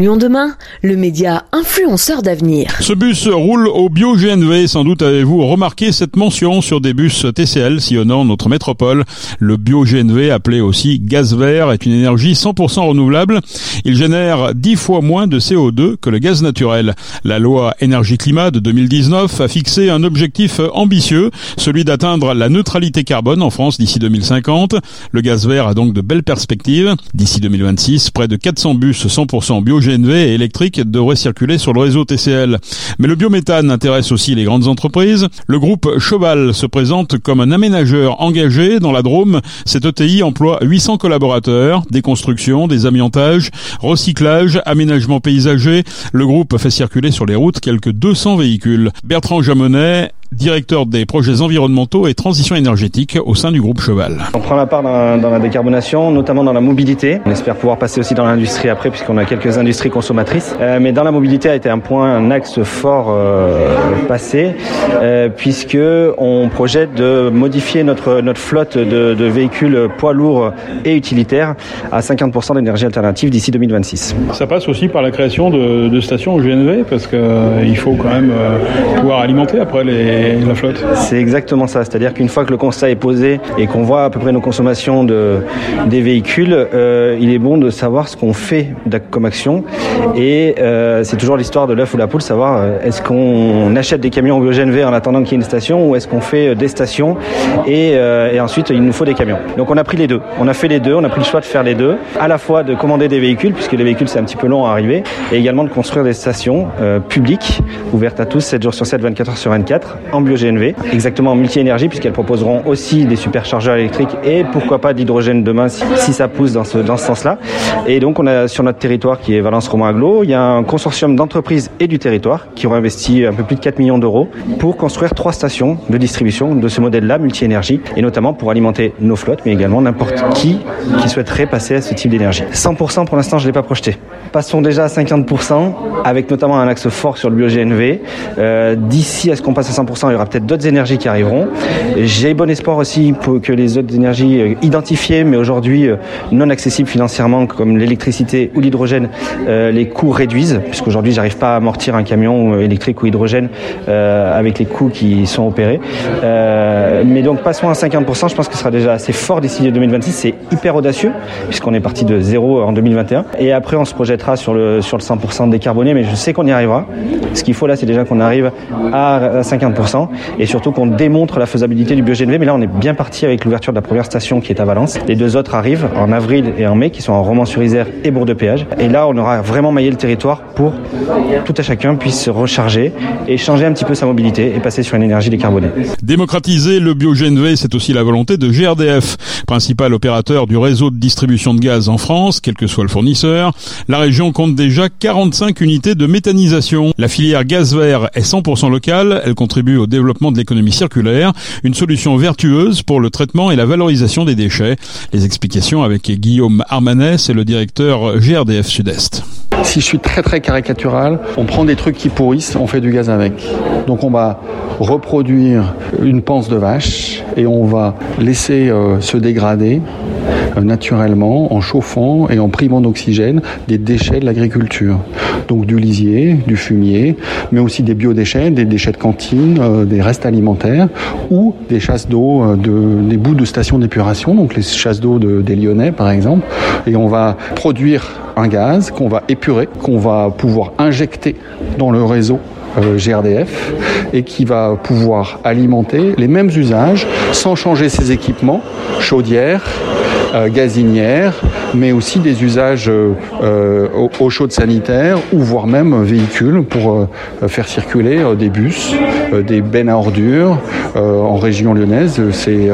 Lyon demain, le média influenceur d'avenir. Ce bus roule au bio-GNV. Sans doute avez-vous remarqué cette mention sur des bus TCL sillonnant notre métropole. Le bio-GNV, appelé aussi gaz vert, est une énergie 100% renouvelable. Il génère 10 fois moins de CO2 que le gaz naturel. La loi énergie-climat de 2019 a fixé un objectif ambitieux, celui d'atteindre la neutralité carbone en France d'ici 2050. Le gaz vert a donc de belles perspectives. D'ici 2026, près de 400 bus 100% bio-GNV et électriques devraient circuler sur le réseau TCL. Mais le biométhane intéresse aussi les grandes entreprises. Le groupe Cheval se présente comme un aménageur engagé dans la Drôme. Cette ETI emploie 800 collaborateurs, des constructions, des amiantages, recyclage, aménagement paysager. Le groupe fait circuler sur les routes quelques 200 véhicules. Bertrand Jamonet directeur des projets environnementaux et transition énergétique au sein du groupe Cheval. On prend la part dans, la décarbonation, notamment dans la mobilité. On espère pouvoir passer aussi dans l'industrie après, puisqu'on a quelques industries consommatrices. Euh, mais dans la mobilité a été un point, un axe fort euh, passé, euh, puisque on projette de modifier notre notre flotte de, de véhicules poids lourds et utilitaires à 50% d'énergie alternative d'ici 2026. Ça passe aussi par la création de, de stations GNV, parce qu'il euh, faut quand même pouvoir alimenter après les la flotte C'est exactement ça. C'est-à-dire qu'une fois que le constat est posé et qu'on voit à peu près nos consommations de, des véhicules, euh, il est bon de savoir ce qu'on fait comme action. Et euh, c'est toujours l'histoire de l'œuf ou la poule, savoir euh, est-ce qu'on achète des camions biogène vert en attendant qu'il y ait une station ou est-ce qu'on fait des stations et, et, ensuite il nous faut des camions. Donc on a pris les deux. On a fait les deux. On a pris le choix de faire les deux. À la fois de commander des véhicules puisque les véhicules c'est un petit peu long à arriver et également de construire des stations publiques ouvertes à tous 7 jours sur 7, 24 heures sur 24 en bio-GNV, exactement en multi-énergie, puisqu'elles proposeront aussi des superchargeurs électriques et pourquoi pas d'hydrogène demain si, ça pousse dans ce, dans ce sens-là. Et donc, on a sur notre territoire qui est Valence Romain Aglo, il y a un consortium d'entreprises et du territoire qui ont investi un peu plus de 4 millions d'euros pour construire trois stations de distribution de ce modèle-là, multi-énergie, et notamment pour alimenter nos flottes, mais également n'importe qui qui souhaiterait passer à ce type d'énergie. 100% pour l'instant, je ne l'ai pas projeté. Passons déjà à 50%, avec notamment un axe fort sur le bio-GNV. Euh, d'ici à ce qu'on passe à 100%, il y aura peut-être d'autres énergies qui arriveront. J'ai bon espoir aussi pour que les autres énergies euh, identifiées, mais aujourd'hui euh, non accessibles financièrement, comme l'électricité ou l'hydrogène, euh, les coûts réduisent, puisqu'aujourd'hui j'arrive pas à amortir un camion électrique ou hydrogène avec les coûts qui sont opérés. mais donc passons à 50%, je pense que ce sera déjà assez fort d'ici 2026. C'est hyper audacieux, puisqu'on est parti de zéro en 2021. Et après on se projettera sur le, sur le 100% décarboné, mais je sais qu'on y arrivera. Ce qu'il faut là, c'est déjà qu'on arrive à 50% et surtout qu'on démontre la faisabilité du bio-GNV. Mais là, on est bien parti avec l'ouverture de la première station qui est à Valence. Les deux autres arrivent en avril et en mai, qui sont en Romans-sur-Isère et Bourg-de-Péage. Et là, on aura vraiment maillé le territoire pour tout à chacun puisse se recharger et changer un petit peu sa mobilité et passer sur une énergie décarbonée. Démocratiser le bio-GNV, c'est aussi la volonté de GRDF, principal opérateur du réseau de distribution de gaz en France, quel que soit le fournisseur. La région compte déjà 45 unités de méthanisation. La filière gaz vert est 100% locale. Elle contribue au développement de l'économie circulaire, une solution vertueuse pour le traitement et la valorisation des déchets. Les explications avec Guillaume Armanès et le directeur GRDF Sud-Est. Si je suis très très caricatural, on prend des trucs qui pourrissent, on fait du gaz avec. Donc on va reproduire une panse de vache et on va laisser euh, se dégrader naturellement en chauffant et en primant d'oxygène des déchets de l'agriculture. Donc du lisier, du fumier, mais aussi des biodéchets, des déchets de cantine, euh, des restes alimentaires ou des chasses d'eau, de, des bouts de stations d'épuration, donc les chasses d'eau des Lyonnais par exemple. Et on va produire un gaz qu'on va épurer, qu'on va pouvoir injecter dans le réseau euh, GRDF et qui va pouvoir alimenter les mêmes usages sans changer ses équipements, chaudières, euh, gazinières, mais aussi des usages euh, euh eau chaude sanitaire ou voire même véhicules pour faire circuler des bus, des bennes à ordures en région lyonnaise. C'est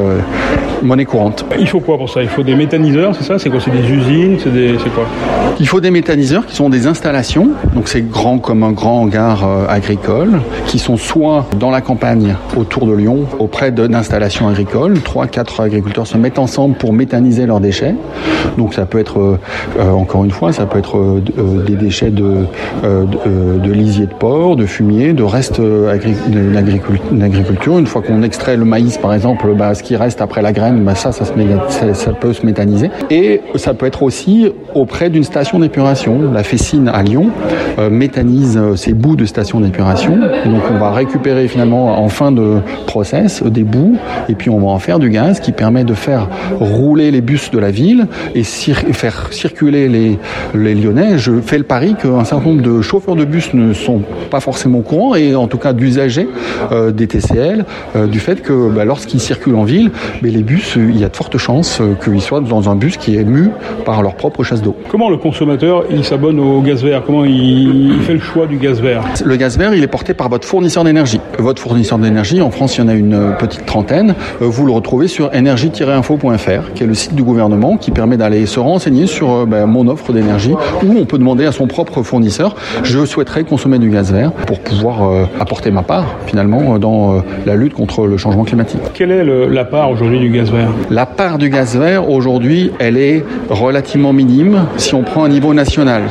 monnaie courante. Il faut quoi pour ça? Il faut des méthaniseurs, c'est ça? C'est quoi? C'est des usines? C'est quoi? Il faut des méthaniseurs qui sont des installations, donc c'est grand comme un grand hangar euh, agricole, qui sont soit dans la campagne autour de Lyon, auprès d'installations agricoles. Trois, quatre agriculteurs se mettent ensemble pour méthaniser leurs déchets. Donc ça peut être, euh, euh, encore une fois, ça peut être des déchets de, de, lisier de porc, de fumier, de restes d'agriculture. Une fois qu'on extrait le maïs, par exemple, bah, ce qui reste après la graine, bah ça, ça, ça, peut se méthaniser. Et ça peut être aussi auprès d'une station d'épuration. La Fessine à Lyon euh, méthanise ses bouts de station d'épuration. Donc on va récupérer finalement en fin de process des bouts et puis on va en faire du gaz qui permet de faire rouler les bus de la ville et faire circuler les, les Lyonnais. Je fais le pari qu'un certain nombre de chauffeurs de bus ne sont pas forcément courants et en tout cas d'usagers euh, des TCL euh, du fait que bah, lorsqu'ils circulent en ville, mais les bus, il y a de fortes chances euh, qu'ils soient dans un bus qui est mu par leur propre chasse d'eau. Comment le consommateur il s'abonne au gaz vert? Comment il fait le choix du gaz vert? Le gaz vert, il est porté par votre fournisseur d'énergie. Votre fournisseur d'énergie, en France, il y en a une petite trentaine. Vous le retrouvez sur énergie-info.fr, qui est le site du gouvernement qui permet d'aller se renseigner sur ben, mon offre d'énergie, où on peut demander à son propre fournisseur, je souhaiterais consommer du gaz vert pour pouvoir apporter ma part finalement dans la lutte contre le changement climatique. Quelle est la part aujourd'hui du gaz La part du gaz vert aujourd'hui, elle est relativement minime si on prend un niveau national.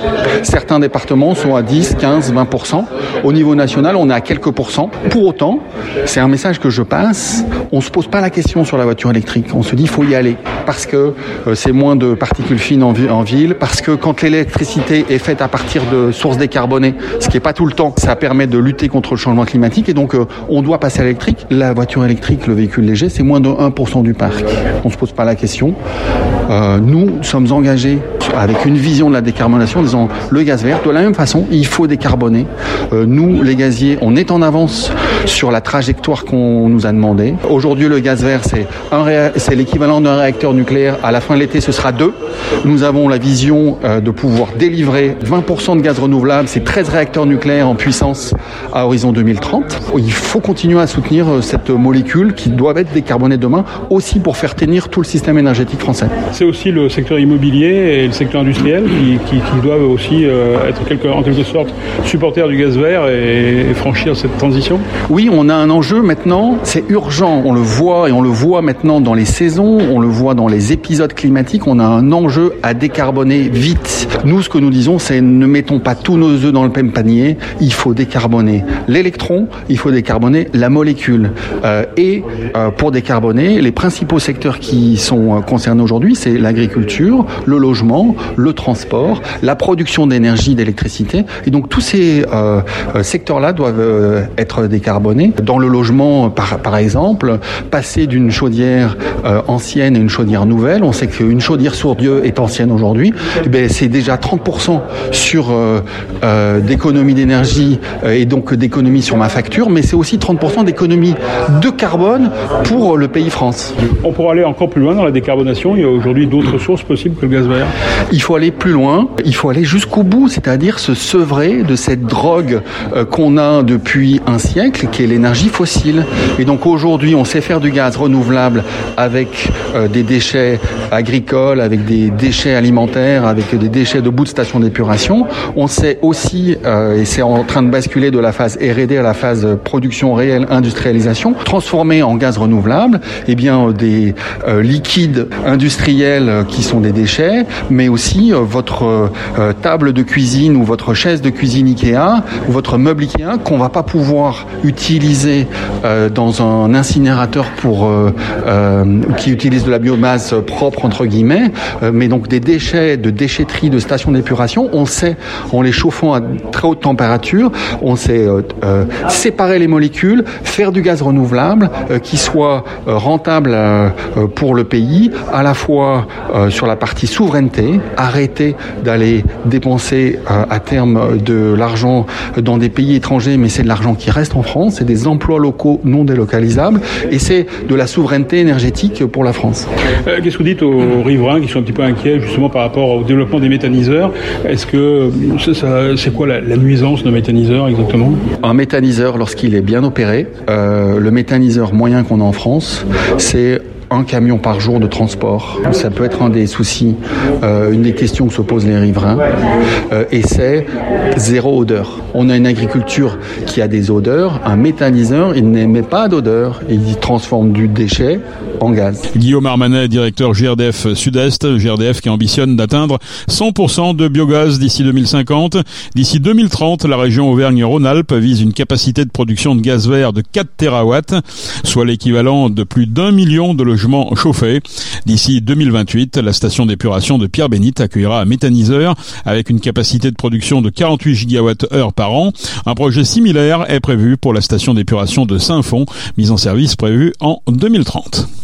Certains départements sont à 10, 15, 20% Au niveau national, on est à quelques pourcents. Pour autant, c'est un message que je passe. On se pose pas la question sur la voiture électrique. On se dit, faut y aller parce que euh, c'est moins de particules fines en, ville, parce que quand l'électricité est faite à partir de sources décarbonées, ce qui est pas tout le temps, ça permet de lutter contre le changement climatique et donc euh, on doit passer à l'électrique. La voiture électrique, le véhicule léger, c'est moins de 1% du parc. On se pose pas la question. Euh, nous sommes engagés avec une vision de la décarbonation en disant le gaz vert, de la même façon, il faut décarboner. Euh, nous, les gaziers, on est en avance sur la trajectoire qu'on nous a demandé. Aujourd'hui, le gaz vert, c'est c'est l'équivalent d'un réacteur nucléaire. À la fin de l'été, ce sera deux. Nous avons la vision euh, de pouvoir délivrer 20% de gaz renouvelable, c'est 13 réacteurs nucléaires en puissance à horizon 2030. Il faut continuer à soutenir euh, cette molécule qui doit être décarbonée demain, aussi pour faire tenir tout le système énergétique français. C'est aussi le secteur immobilier et le secteur industriel qui, doivent aussi euh, être en quelque sorte supporters du gaz vert et, franchir cette transition. Oui, on a un enjeu maintenant, c'est urgent, on le voit et on le voit maintenant dans les saisons, on le voit dans les épisodes climatiques, on a un enjeu à décarboner vite. Nous, ce que nous disons, c'est ne mettons pas tous nos œufs dans le même panier, il faut décarboner l'électron, il faut décarboner la molécule. Euh, et euh, pour décarboner, les principaux secteurs qui sont concernés aujourd'hui, c'est l'agriculture, le logement, le transport, la production d'énergie, d'électricité. Et donc tous ces euh, euh, secteurs-là doivent euh, être décarbonés. Dans le logement, par, exemple, passer d'une chaudière ancienne à une chaudière nouvelle, on sait qu'une chaudière sourdieu est ancienne aujourd'hui, eh c'est déjà 30% sur d'économie d'énergie et donc d'économie sur ma facture, mais c'est aussi 30% d'économie de carbone pour le pays France. On pourra aller encore plus loin dans la décarbonation. Il y a aujourd'hui d'autres sources possibles que le gaz vert. Il faut aller plus loin. Il faut aller jusqu'au bout, c'est-à-dire se sevrer de cette drogue euh, qu'on a depuis un siècle, qui est l'énergie fossile. Et donc aujourd'hui, on sait faire du gaz renouvelable avec euh, des déchets agricoles, avec des déchets alimentaires, avec des déchets de bout de station d'épuration. On sait aussi, euh, et c'est en train de basculer de la phase R&D à la phase production réelle, industrialisation, transformer en gaz renouvelable, eh bien des liquides industriels qui sont des déchets, mais aussi votre table de cuisine ou votre chaise de cuisine Ikea ou votre meuble Ikea qu'on va pas pouvoir utiliser euh, dans un incinérateur pour euh, euh, qui utilise de la biomasse propre entre guillemets, mais donc des déchets de déchetterie de stations d'épuration, on sait en les chauffant à très haute température, on sait séparer les molécules, faire du gaz renouvelable qui soit rentable pour le pays, à la fois sur la partie souveraineté, arrêter d'aller dépenser à terme de l'argent dans des pays étrangers, mais c'est de l'argent qui reste en France, c'est des emplois locaux non délocalisables, et c'est de la souveraineté énergétique pour la France. Euh, qu'est-ce que vous dites aux riverains qui sont un petit peu inquiets justement par rapport au développement des méthaniseurs? Est-ce que c'est quoi la, nuisance d'un méthaniseur exactement? Un méthaniseur, lorsqu'il est bien opéré, euh, le méthaniseur moyen qu'on a en France, c'est un camion par jour de transport. Ça peut être un des soucis, euh, une des questions que se posent les riverains. Euh, et c'est zéro odeur. On a une agriculture qui a des odeurs. Un méthaniseur, il n'émet pas d'odeur. Il transforme du déchet Guillaume Armanet, directeur GRDF Sud-Est, GRDF qui ambitionne d'atteindre 100% de biogaz d'ici 2050. D'ici 2030, la région Auvergne-Rhône-Alpes vise une capacité de production de gaz vert de 4 TWh, soit l'équivalent de plus d'un million de logements chauffés. D'ici 2028, la station d'épuration de Pierre-Bénite accueillera un méthaniseur avec une capacité de production de 48 gigawatts-heure par an. Un projet similaire est prévu pour la station d'épuration de Saint-Fond, mise en service prévue en 2030.